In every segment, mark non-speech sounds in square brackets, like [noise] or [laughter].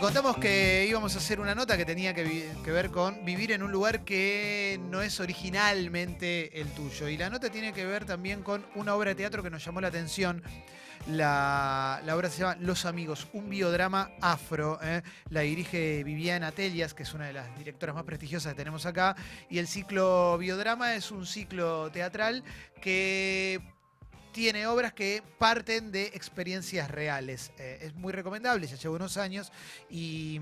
Contamos que íbamos a hacer una nota que tenía que, ver con vivir en un lugar que no es originalmente el tuyo. Y la nota tiene que ver también con una obra de teatro que nos llamó la atención. La, obra se llama Los Amigos, un biodrama afro. ¿eh? La dirige Viviana Telias, que es una de las directoras más prestigiosas que tenemos acá. Y el ciclo biodrama es un ciclo teatral que tiene obras que parten de experiencias reales. Eh, es muy recomendable, ya lleva unos años. Y,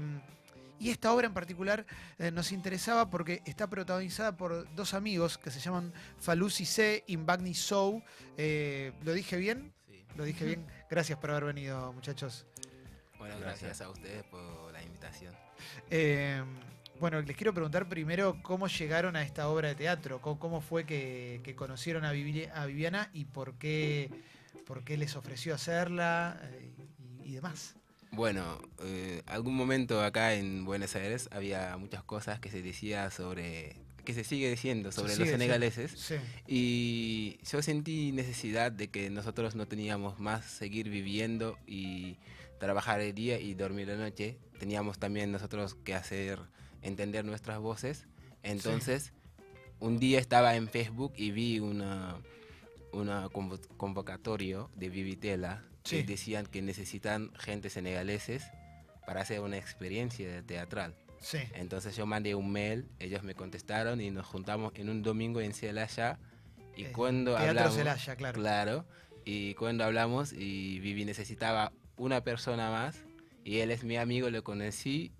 y esta obra en particular eh, nos interesaba porque está protagonizada por dos amigos que se llaman Falusi C y Mbagni Sou. Eh, ¿Lo dije bien? Sí. Lo dije bien. [laughs] Gracias por haber venido, muchachos. Bueno, Gracias. gracias a ustedes por la invitación. Eh, bueno, les quiero preguntar primero cómo llegaron a esta obra de teatro, cómo, cómo fue que, que conocieron a, Vivi- a Viviana y por qué, por qué les ofreció hacerla eh, y, y demás. Bueno, eh, algún momento acá en Buenos Aires había muchas cosas que se decía sobre, que se sigue diciendo sobre los senegaleses. Sí. Y yo sentí necesidad de que nosotros no teníamos más seguir viviendo y trabajar el día y dormir la noche. Teníamos también nosotros que hacer entender nuestras voces. Entonces, un día estaba en Facebook y vi una, una convo- convocatoria de Vivitela Sí. que decían que necesitan gente senegaleses para hacer una experiencia teatral. Sí. Entonces yo mandé un mail, ellos me contestaron y nos juntamos en un domingo en Celaya. Y Eh, cuando hablamos, Celaya, claro. claro, y cuando hablamos y Vivi necesitaba una persona más y él es mi amigo, lo conocí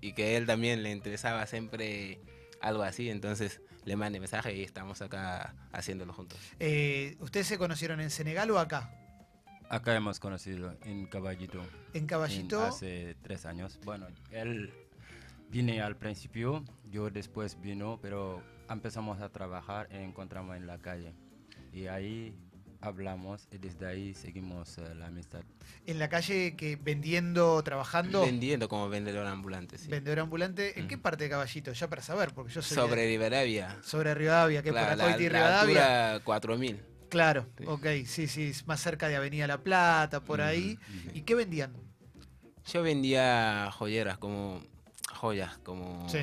y que él también le interesaba siempre algo así, entonces le mandé mensaje y estamos acá haciéndolo juntos. Eh, ¿Ustedes se conocieron en Senegal o acá? Acá hemos conocido en Caballito. En en- Caballito. hace tres años. Bueno, él vine al principio, yo después vino, pero empezamos a trabajar y encontramos en la calle. Y ahí hablamos y desde ahí seguimos eh, la amistad. En la calle que vendiendo, trabajando. Vendiendo como vendedor ambulante, sí. Vendedor ambulante. ¿En qué parte de Caballito? Ya para saber, porque yo soy de- Sobre Rivadavia. sobre Rivadavia, que Claro, por la, y la Rivadavia. altura 4000. Claro, Sí. ok, sí, sí, es más cerca de Avenida La Plata, por ahí. ¿Y qué vendían? Yo vendía joyeras como joyas, como Sí.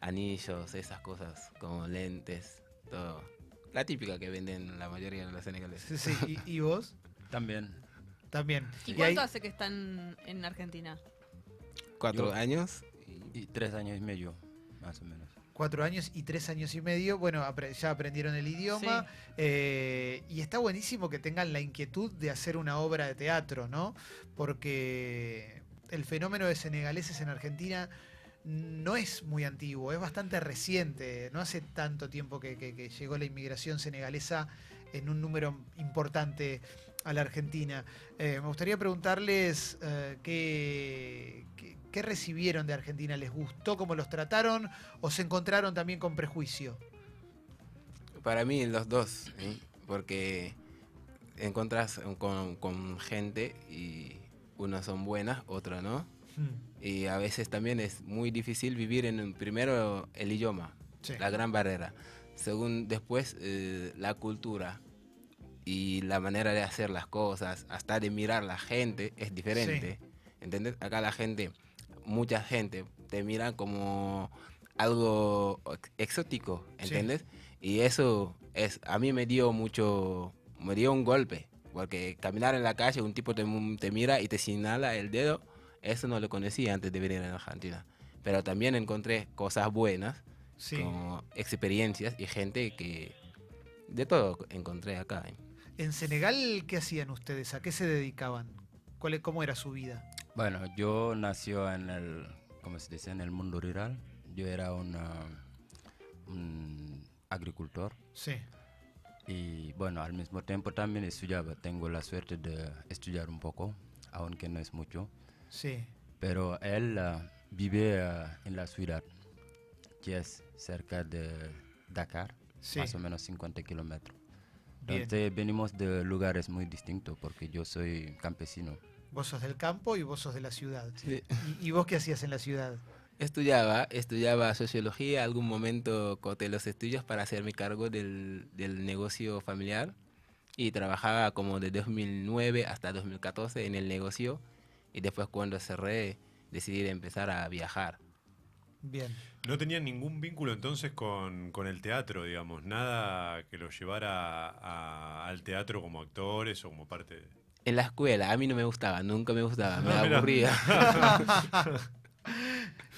anillos, esas cosas, como lentes, todo. La típica que venden la mayoría de los senegaleses. Sí, sí. ¿Y, y vos? También. También. ¿Y ahí- cuánto hace que están en Argentina? Cuatro Yo- años. Y tres años y medio, más o menos. cuatro años y tres años y medio. Bueno, apre- ya aprendieron el idioma. eh, y está buenísimo que tengan la inquietud de hacer una obra de teatro, ¿no? Porque el fenómeno de senegaleses en Argentina no es muy antiguo, es bastante reciente. No hace tanto tiempo que, que- que llegó la inmigración senegalesa en un número importante a la Argentina. Eh, me gustaría preguntarles eh, qué, qué- qué recibieron de Argentina. ¿Les gustó cómo los trataron o se encontraron también con prejuicio? Para mí los dos, ¿eh? porque encuentras con, con gente y unas son buenas, otras no. Hmm, Y a veces también es muy difícil vivir en primero el idioma, sí. la gran barrera. Según después eh, la cultura y la manera de hacer las cosas, hasta de mirar la gente es diferente. ¿Entendés? Acá la gente, mucha gente te mira como algo ex- exótico, Sí. ¿entendés? Y eso es a mí me dio mucho me dio un golpe, porque caminar en la calle un tipo te, te mira y te señala el dedo, eso no lo conocía antes de venir a Argentina. Pero también encontré cosas buenas Sí. como experiencias y gente que de todo encontré acá. ¿eh? En Senegal, ¿qué hacían ustedes? ¿A qué se dedicaban? ¿Cuál, es- ¿Cómo era su vida? Bueno, yo nació en el, ¿cómo se dice? En el mundo rural. Yo era una, un agricultor Sí. y bueno, al mismo tiempo también estudiaba. Tengo la suerte de estudiar un poco, aunque no es mucho. Sí. Pero él ah, vive ah, en la ciudad, que es cerca de Dakar, Sí. más o menos 50 kilómetros. Bien. Entonces venimos de lugares muy distintos porque yo soy campesino. Vos sos del campo y vos sos de la ciudad. Sí. ¿Y, y vos qué hacías en la ciudad? Estudiaba, estudiaba sociología, algún momento corté los estudios para hacerme cargo del, del negocio familiar y trabajaba como de 2009 hasta 2014 en el negocio y después cuando cerré decidir empezar a viajar. Bien. No tenían ningún vínculo entonces con, con el teatro, digamos, nada que los llevara a- al teatro como actores o como parte de... En la escuela, a mí no me gustaba, nunca me gustaba, me mira. aburría. [laughs]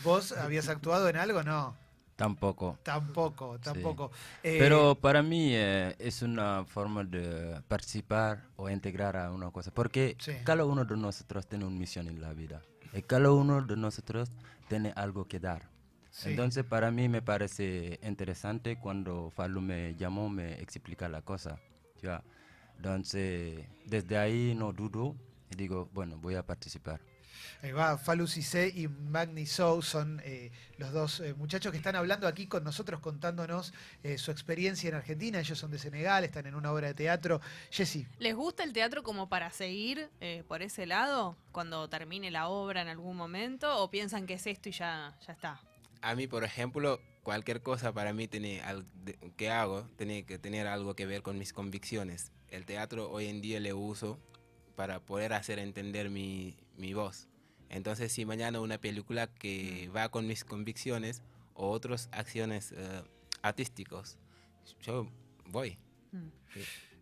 ¿Vos habías actuado en algo? No, Tampoco. tampoco, tampoco. Eh, Pero para mí eh, es una forma de participar o integrar a una cosa, porque Sí. cada uno de nosotros tiene una misión en la vida y cada uno de nosotros tiene algo que dar. sí. Entonces para mí me parece interesante cuando Falu me llamó, me explica la cosa. ¿ya? Entonces desde ahí no dudo y digo, bueno, voy a participar. Ahí va, Falu Cissé y Magni Sou son eh, los dos eh, muchachos que están hablando aquí con nosotros, contándonos eh, su experiencia en Argentina. Ellos son de Senegal, están en una obra de teatro. Jessy, ¿Les gusta el teatro como para seguir eh, por ese lado cuando termine la obra en algún momento? ¿O piensan que es esto y ya, ya está? A mí, por ejemplo, cualquier cosa para mí tiene que hago tiene que tener algo que ver con mis convicciones. El teatro hoy en día le uso para poder hacer entender mi, mi voz. Entonces, si mañana una película que va con mis convicciones o otras acciones eh, artísticos, yo voy. Mm.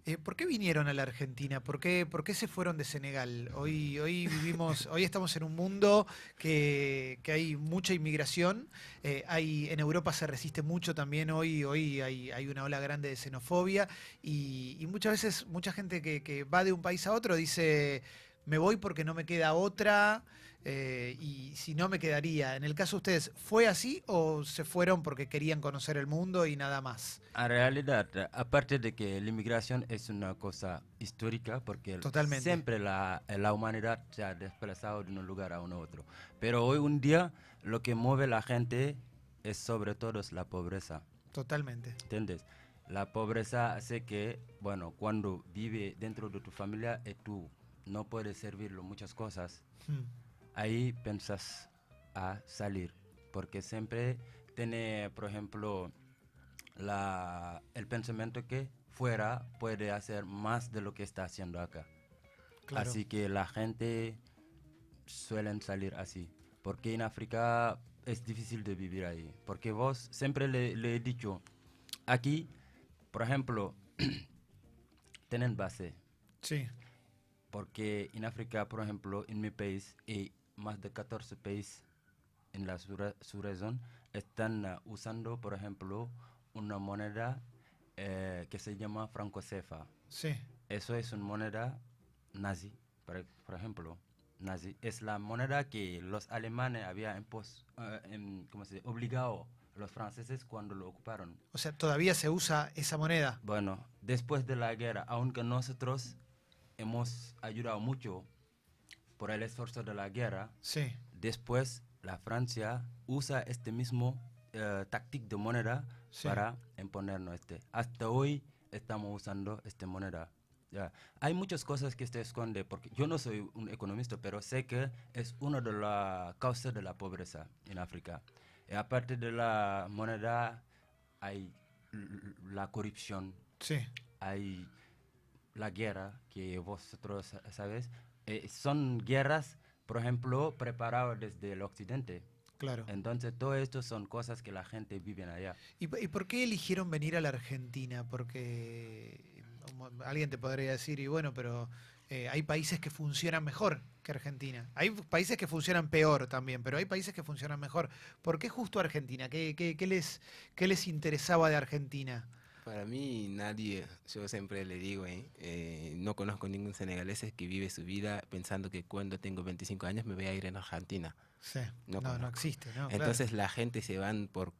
eh, ¿por qué vinieron a la Argentina? ¿Por qué, por qué se fueron de Senegal? Hoy, hoy vivimos, hoy estamos en un mundo que, que hay mucha inmigración. eh, hay, en Europa se resiste mucho también hoy, hoy hay, hay una ola grande de xenofobia y, y muchas veces mucha gente que, que va de un país a otro dice, me voy porque no me queda otra eh, y si no me quedaría. En el caso de ustedes, ¿fue así o se fueron porque querían conocer el mundo y nada más? En realidad, eh, aparte de que la inmigración es una cosa histórica, porque Totalmente. siempre la, la humanidad se ha desplazado de un lugar a un otro. Pero hoy un día lo que mueve la gente es sobre todo la pobreza, Totalmente. ¿entiendes? La pobreza hace que, bueno, cuando vive dentro de tu familia y tú no puedes servirlo muchas cosas, Hmm. Ahí pensas a salir, porque siempre tiene, por ejemplo, la, el pensamiento que fuera puede hacer más de lo que está haciendo acá. Claro. Así que la gente suelen salir así, porque en África es difícil de vivir ahí, porque vos siempre le, le he dicho, aquí, por ejemplo, [clears throat] tienen base, Sí. porque en África, por ejemplo, en mi país y más de 14 países en la sur, región están ah, usando, por ejemplo, una moneda eh, que se llama francocefa. Sí. Eso es una moneda nazi, por, por ejemplo. Nazi es la moneda que los alemanes habían eh, em, ¿cómo se dice? obligado a los franceses cuando lo ocuparon. O sea, todavía se usa esa moneda. Bueno, después de la guerra, aunque nosotros hemos ayudado mucho por el esfuerzo de la guerra, Sí. después la Francia usa este mismo eh, táctica de moneda Sí. para imponernos este. Hasta hoy estamos usando esta moneda. Ya. Hay muchas cosas que se esconde, porque yo no soy un economista, pero sé que es una de las causas de la pobreza en África. Y aparte de la moneda, hay la corrupción, Sí. hay la guerra que vosotros sa- sabes. Eh, son guerras, por ejemplo, preparadas desde el occidente. Claro. Entonces, todo esto son cosas que la gente vive allá. ¿Y, por qué eligieron venir a la Argentina? Porque alguien te podría decir, y bueno, pero eh, hay países que funcionan mejor que Argentina. Hay países que funcionan peor también, pero hay países que funcionan mejor. ¿Por qué justo Argentina? ¿Qué, qué- qué les, qué les interesaba de Argentina? Para mí nadie, yo siempre le digo, ¿eh? Eh, no conozco ningún senegalés que vive su vida pensando que cuando tengo 25 años me voy a ir en Argentina. Sí. No No, no, existe, ¿no? Claro. Entonces la gente se van por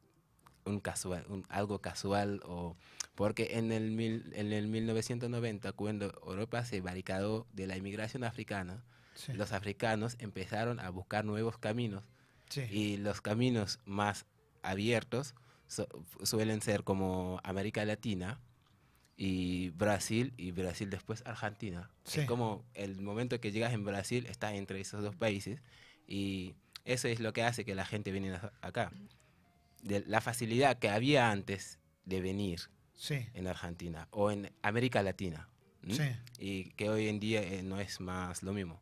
un casual, un- algo casual o porque en el mil- en el 1990 cuando Europa se barricadó de la inmigración africana, Sí, los africanos empezaron a buscar nuevos caminos sí. y los caminos más abiertos su- suelen ser como América Latina y Brasil y Brasil después Argentina. Sí. Es como el momento que llegas en Brasil está entre esos dos países y eso es lo que hace que la gente viene a- acá. De la facilidad que había antes de venir Sí, en Argentina o en América Latina. Y que hoy en día eh, no es más lo mismo.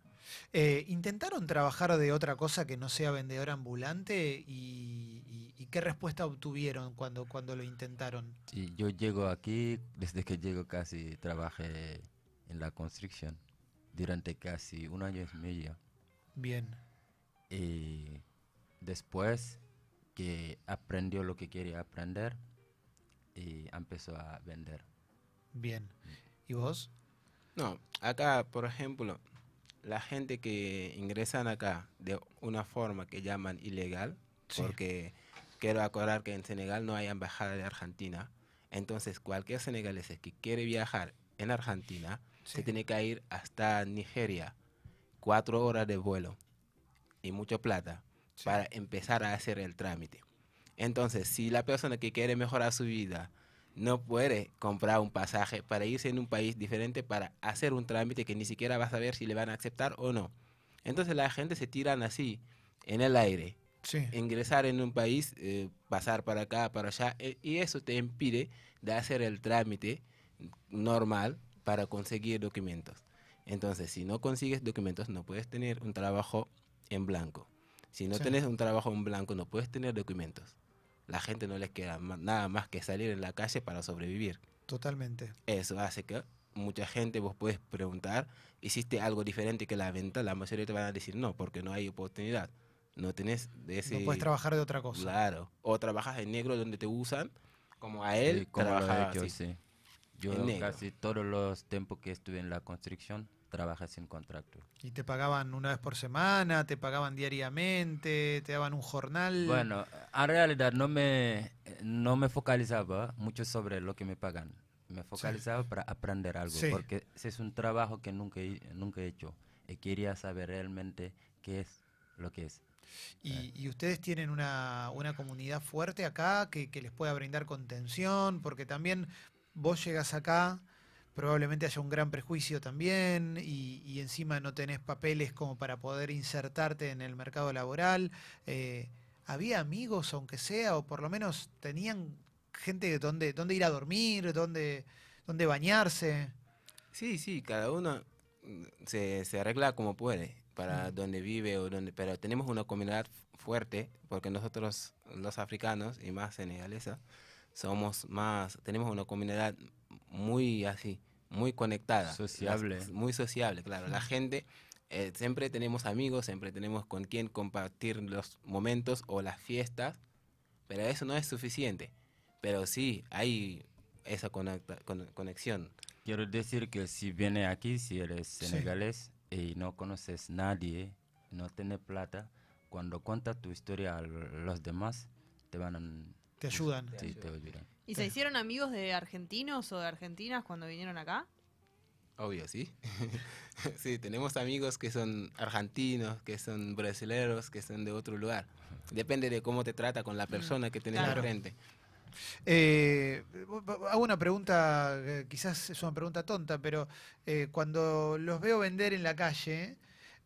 Eh, ¿Intentaron trabajar de otra cosa que no sea vendedor ambulante? ¿Y, y- y qué respuesta obtuvieron cuando, cuando lo intentaron? Sí, yo llego aquí, desde que llego casi trabajé en la construcción durante casi un año y medio. Bien, Y después que aprendió lo que quería aprender y empezó a vender. bien. ¿Y vos? No, acá, por ejemplo, la gente que ingresan acá de una forma que llaman ilegal, Sí. porque quiero aclarar que en Senegal no hay embajada de Argentina, entonces cualquier senegalés que quiere viajar en Argentina Sí. se tiene que ir hasta Nigeria, cuatro horas de vuelo y mucho plata Sí. para empezar a hacer el trámite. Entonces, si la persona que quiere mejorar su vida no puede comprar un pasaje para irse en un país diferente para hacer un trámite que ni siquiera va a saber si le van a aceptar o no. Entonces la gente se tiran así, en el aire, Sí. ingresar en un país, eh, pasar para acá, para allá, eh, y eso te impide de hacer el trámite normal para conseguir documentos. Entonces, si no consigues documentos, no puedes tener un trabajo en blanco. Si no Sí. tienes un trabajo en blanco, no puedes tener documentos. La gente no les queda nada más que salir en la calle para sobrevivir. Totalmente. Eso hace que mucha gente vos puedes preguntar, ¿hiciste algo diferente que la venta? La mayoría te van a decir no, porque no hay oportunidad. No tenés de ese... No puedes trabajar de otra cosa. Claro. O trabajas en negro donde te usan, como a él Sí, como lo he trabajaba hecho, así. sí. Yo en negro. casi todos los tiempos que estuve en la construcción trabajé sin contrato. ¿Y te pagaban una vez por semana? ¿Te pagaban diariamente? ¿Te daban un jornal? Bueno, en realidad no me, no me focalizaba mucho sobre lo que me pagan. Me focalizaba para aprender algo, Sí. porque ese es un trabajo que nunca, nunca he hecho. Y quería saber realmente qué es lo que es. ¿Y, y ustedes tienen una, una comunidad fuerte acá que, que les pueda brindar contención? Porque también vos llegas acá, probablemente haya un gran prejuicio también y, y encima no tenés papeles como para poder insertarte en el mercado laboral. Eh, ¿Había amigos, aunque sea, o por lo menos tenían gente donde, donde ir a dormir, donde, donde bañarse? Sí, sí, cada uno mm, se, se arregla como puede para donde vive o donde, pero tenemos una comunidad fuerte porque nosotros los africanos y más senegalesa somos más, tenemos una comunidad muy así, muy conectada, Sociable. muy sociable, claro. La gente eh, siempre tenemos amigos, siempre tenemos con quien compartir los momentos o las fiestas, pero eso no es suficiente. Pero sí hay esa conecta- con- conexión. Quiero decir que si viene aquí, si eres Sí. senegalés y no conoces nadie, no tienes plata, cuando cuentas tu historia a los demás, te van a... ¿Te ayudan? Sí, te ayudan. ¿Y se hicieron amigos de argentinos o de argentinas cuando vinieron acá? Obvio, sí. [laughs] sí, tenemos amigos que son argentinos, que son brasileños, que son de otro lugar. Depende de cómo te trata con la persona que tienes Claro. enfrente. Eh, hago una pregunta, eh, quizás es una pregunta tonta, pero eh, cuando los veo vender en la calle,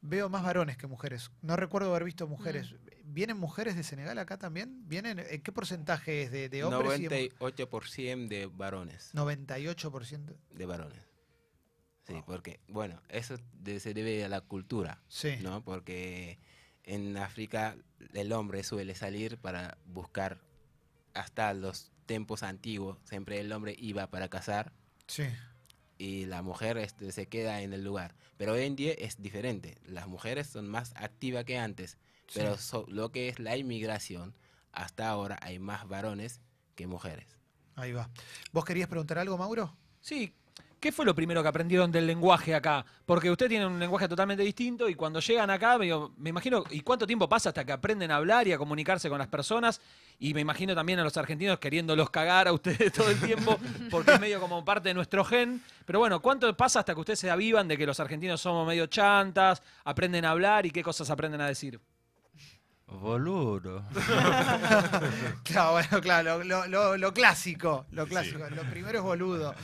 veo más varones que mujeres. No recuerdo haber visto mujeres. ¿Vienen mujeres de Senegal acá también? ¿Vienen? ¿En qué porcentaje es de, de hombres? y de mu- 98% de varones. 98%. De varones. Sí, porque, bueno, eso de- se debe a la cultura, Sí. ¿no? Porque en África el hombre suele salir para buscar hasta los tiempos antiguos. Siempre el hombre iba para cazar Sí. Y la mujer este, se queda en el lugar. Pero hoy en día es diferente. Las mujeres son más activas que antes. sí. Pero so- lo que es la inmigración, hasta ahora hay más varones que mujeres. Ahí va. ¿Vos querías preguntar algo, Mauro? Sí. ¿Qué fue lo primero que aprendieron del lenguaje acá? Porque usted tiene un lenguaje totalmente distinto y cuando llegan acá, digo, me imagino, ¿y cuánto tiempo pasa hasta que aprenden a hablar y a comunicarse con las personas? Y me imagino también a los argentinos queriéndolos cagar a ustedes todo el tiempo, porque es medio como parte de nuestro gen. Pero bueno, ¿cuánto pasa hasta que ustedes se avivan de que los argentinos somos medio chantas, aprenden a hablar y qué cosas aprenden a decir? Boludo. [laughs] Claro, bueno, claro, lo, lo- lo- lo clásico, lo Sí. clásico. Lo primero es boludo.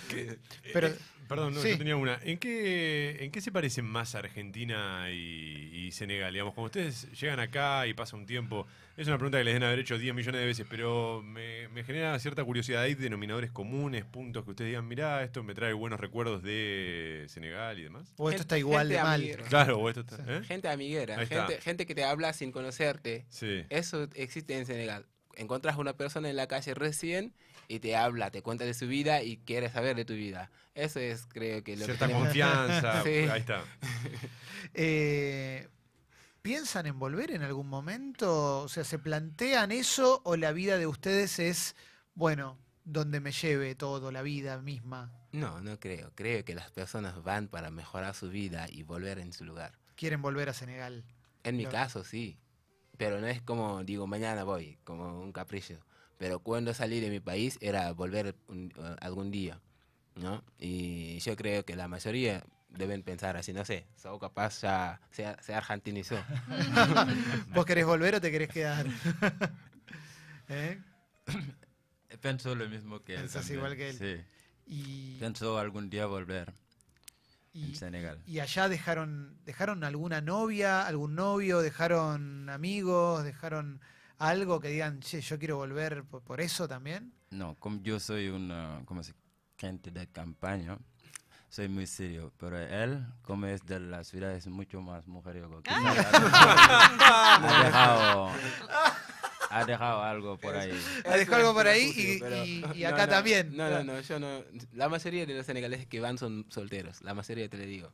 Pero Perdón, no, Sí. yo tenía una. ¿En qué, ¿En qué se parecen más Argentina y, y Senegal? Digamos, cuando ustedes llegan acá y pasa un tiempo, es una pregunta que les deben haber hecho 10 millones de veces, pero me, me genera cierta curiosidad. ¿Hay denominadores comunes, puntos que ustedes digan, mirá, esto me trae buenos recuerdos de Senegal y demás? O esto Gente- está igual de mal. amiguera. Claro, o esto está. ¿eh? Gente amiguera, gente, gente que te habla sin conocerte. Sí. Eso existe en Senegal. Encuentras una persona en la calle recién y te habla, te cuenta de su vida y quiere saber de tu vida. Eso es, creo que lo Cierta que confianza. [laughs] Sí. Ahí está. [laughs] Eh, ¿Piensan en volver en algún momento? O sea, ¿se plantean eso o la vida de ustedes es, bueno, donde me lleve todo, la vida misma? No, no creo. Creo que las personas van para mejorar su vida y volver en su lugar. Quieren volver a Senegal. En mi Claro. caso, sí. Pero no es como, digo, mañana voy, como un capricho. Pero cuando salí de mi país era volver un- algún día, ¿no? Y yo creo que la mayoría deben pensar así, no sé, soy capaz ya se, se argentinizó. [laughs] ¿Vos querés volver o te querés quedar? [laughs] ¿Eh? [coughs] Pienso lo mismo que él. Pensás igual que él. Sí. Y, Pienso algún día volver y- en Senegal. y allá dejaron, dejaron alguna novia, algún novio, dejaron amigos, dejaron algo que digan, che, yo quiero volver por, por eso también. No, como yo soy una como se, gente de campaña, soy muy serio. Pero él, como es de la ciudad, es mucho más mujeriego. Quizás ha dejado, ha dejado algo por ahí. Ah, dejó algo por ahí y- y- y no, acá no, también. No, no, no, yo no. La mayoría de los senegaleses que van son solteros. La mayoría te le digo.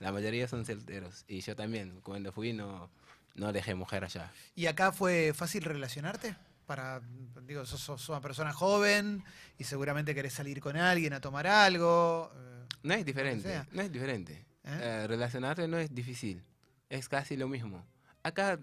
La mayoría son solteros. Y yo también, cuando fui, no, no dejé mujer allá. ¿Y acá fue fácil relacionarte? Para, digo, sos, sos una persona joven y seguramente querés salir con alguien a tomar algo. eh, No es diferente, no es diferente. ¿Eh? Eh, relacionarte no es difícil, es casi lo mismo. Acá,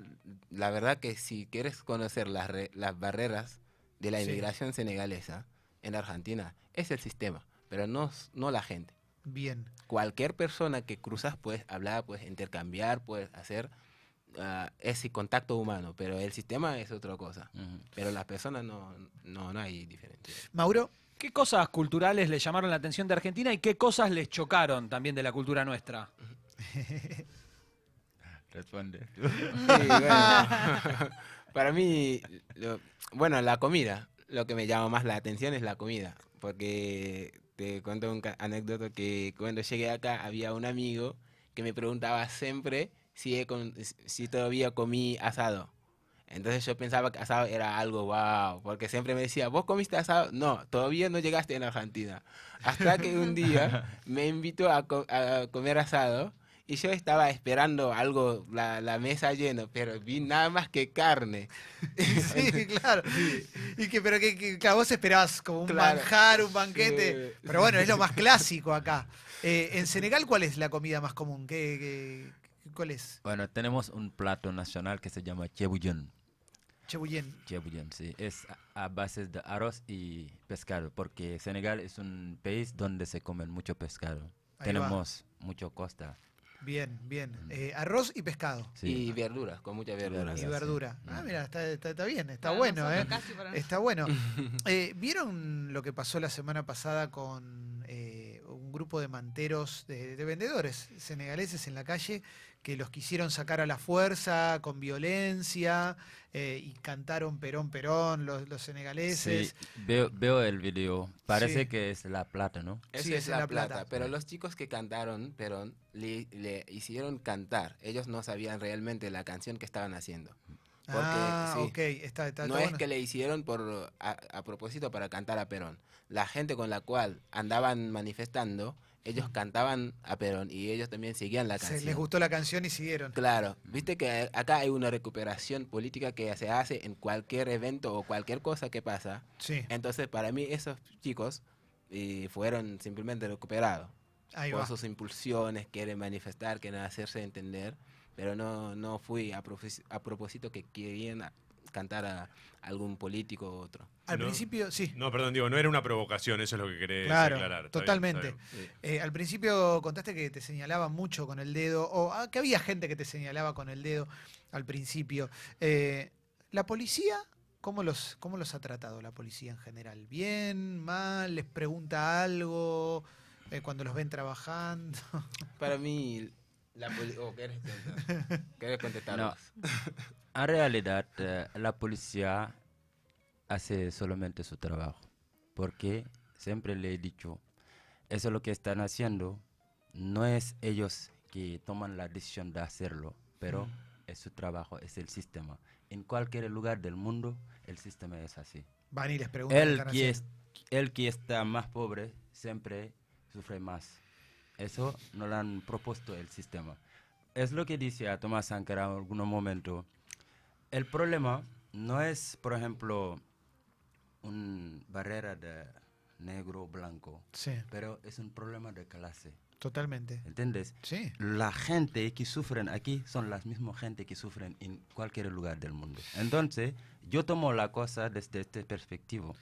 la verdad que si quieres conocer las, re- las barreras de la Sí. inmigración senegalesa en Argentina, es el sistema, pero no, no la gente. Bien. Cualquier persona que cruzas puedes hablar, puedes intercambiar, puedes hacer ah, ese contacto humano, pero el sistema es otra cosa. Pero las personas no, no, no hay diferencia. Mauro, ¿Qué cosas culturales les llamaron la atención de Argentina y qué cosas les chocaron también de la cultura nuestra? [laughs] Responde. Sí, bueno. [laughs] Para mí, lo- bueno, la comida. Lo que me llama más la atención es la comida. Porque te cuento un anécdota que cuando llegué acá había un amigo que me preguntaba siempre si, he con- si todavía comí asado. Entonces yo pensaba que asado era algo wow, porque siempre me decía, ¿vos comiste asado? No, todavía no llegaste en Argentina. Hasta que un día [laughs] me invitó a, co- a comer asado y yo estaba esperando algo, la, la mesa llena, pero vi nada más que carne. [laughs] sí, claro. [laughs] Y que, pero que, que- claro, vos esperabas como un Claro. manjar, un banquete. Sí. Pero bueno, es lo más clásico acá. Eh, en Senegal, ¿cuál es la comida más común? ¿Qué, qué- cuál es? Bueno, tenemos un plato nacional que se llama chebullón. Chebuyen. Chebullón, sí. Es a, a base de arroz y pescado, porque Senegal es un país donde se comen mucho pescado. Ahí va. tenemos mucho costa. Bien, bien. Eh, arroz y pescado. Sí. Y verduras, con mucha verdura. Y sí. verdura. Ah, Mm. mira, está, está- está bien, está Para bueno, ¿eh? para Está bueno. [laughs] Eh, ¿Vieron lo que pasó la semana pasada con eh, un grupo de manteros, de, de vendedores senegaleses en la calle, que los quisieron sacar a la fuerza, con violencia, eh, y cantaron Perón, Perón, los, los senegaleses? Sí, veo, veo el video. Parece Sí. que es La Plata, ¿no? Eso Sí, es la, La Plata. plata. Pero los chicos que cantaron, Perón, le, le hicieron cantar. Ellos no sabían realmente la canción que estaban haciendo. Porque, ah, sí, ok, está, está, no está es bueno. que le hicieron por a, a propósito para cantar a Perón. La gente con la cual andaban manifestando, ellos cantaban a Perón y ellos también seguían la Se canción. les gustó la canción y siguieron. Claro, viste que acá hay una recuperación política que se hace en cualquier evento o cualquier cosa que pasa. Sí, Entonces, para mí, esos chicos eh, fueron simplemente recuperados ahí por va. sus impulsiones, quieren manifestar, quieren hacerse entender, pero no, no fui a, propósito- a propósito que querían cantar a algún político u otro. Al No. principio, sí. No, perdón, digo, no era una provocación, eso es lo que querés Claro, aclarar. Está bien, totalmente. está bien. Eh, al principio contaste que te señalaban mucho con el dedo, o ah, que había gente que te señalaba con el dedo al principio. Eh, ¿La policía, cómo los, cómo los ha tratado la policía en general? ¿Bien? ¿Mal? ¿Les pregunta algo? eh, cuando los ven trabajando. Para mí, la oh, ¿quieres? ¿Quieres contestar? No. [laughs] En realidad, eh, la policía hace solamente su trabajo, porque siempre le he dicho, eso es lo que están haciendo, no es ellos que toman la decisión de hacerlo, pero es su trabajo, es el sistema. En cualquier lugar del mundo, el sistema es así. Van y les preguntan. El que, es, el que está más pobre siempre sufre más. Eso no lo han propuesto el sistema. Es lo que dice a Tomás Sankara en algún momento. El problema no es, por ejemplo, una barrera de negro-blanco, Sí, pero es un problema de clase. totalmente. ¿Entiendes? Sí. La gente que sufren aquí son las mismas gente que sufren en cualquier lugar del mundo. Entonces, yo tomo la cosa desde este perspectivo.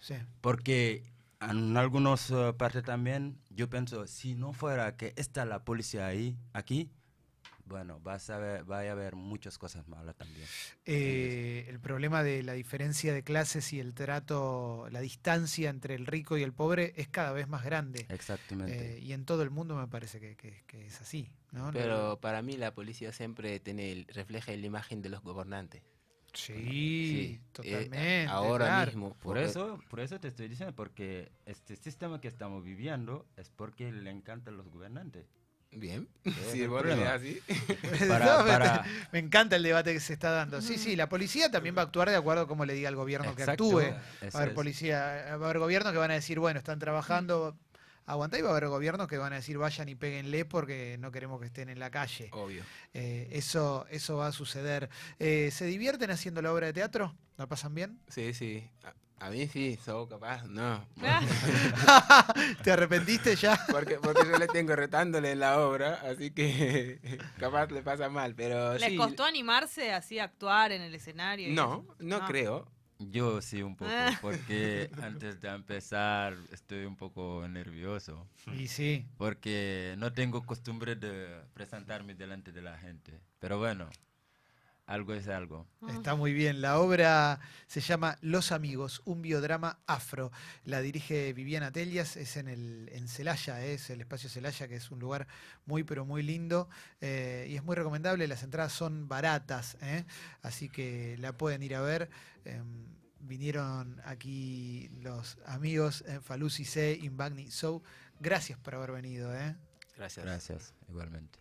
Sí. porque en algunas eh, partes también yo pienso, si no fuera que está la policía ahí, aquí, bueno, vas a ver, va a haber muchas cosas malas también. Eh, el problema de la diferencia de clases y el trato, la distancia entre el rico y el pobre es cada vez más grande. Exactamente. Eh, y en todo el mundo me parece que, que- que es así. ¿no? Pero para mí la policía siempre tiene el- refleja la imagen de los gobernantes. Sí, Sí, eh, totalmente. ahora claro. mismo. por eso, por eso te estoy diciendo, porque este sistema que estamos viviendo es porque le encantan los gobernantes. Bien. [laughs] es Sí, así. [laughs] Para- para- Me encanta el debate que se está dando. Sí, sí, la policía también va a actuar de acuerdo a como le diga al gobierno que Exacto, actúe. eso Va a haber policía, va a haber gobiernos que van a decir, bueno, están trabajando, aguantá, y va a haber gobiernos que van a decir, vayan y péguenle porque no queremos que estén en la calle. Obvio. Eh, eso, eso va a suceder. Eh, ¿Se divierten haciendo la obra de teatro? ¿La pasan bien? Sí, sí. A, a mí sí, soy capaz. No. [laughs] ¿Te arrepentiste ya? [laughs] Porque, porque yo le tengo retándole en la obra, así que [laughs] capaz le pasa mal, pero ¿Les sí. costó animarse así a actuar en el escenario? No, no, No. creo. Yo sí un poco, Ah. porque [laughs] antes de empezar estoy un poco nervioso, Y sí. porque no tengo costumbre de presentarme delante de la gente. Pero bueno, algo es algo. Está muy bien. La obra se llama Los Amigos, un biodrama afro. La dirige Viviana Telias, es en el en Celaya, es el espacio Celaya, que es un lugar muy pero muy lindo eh, y es muy recomendable. Las entradas son baratas, ¿eh? así que la pueden ir a ver. Em, vinieron aquí los amigos eh, Falusi C, Imbagni Show. Gracias por haber venido. ¿eh? Gracias. Gracias, igualmente.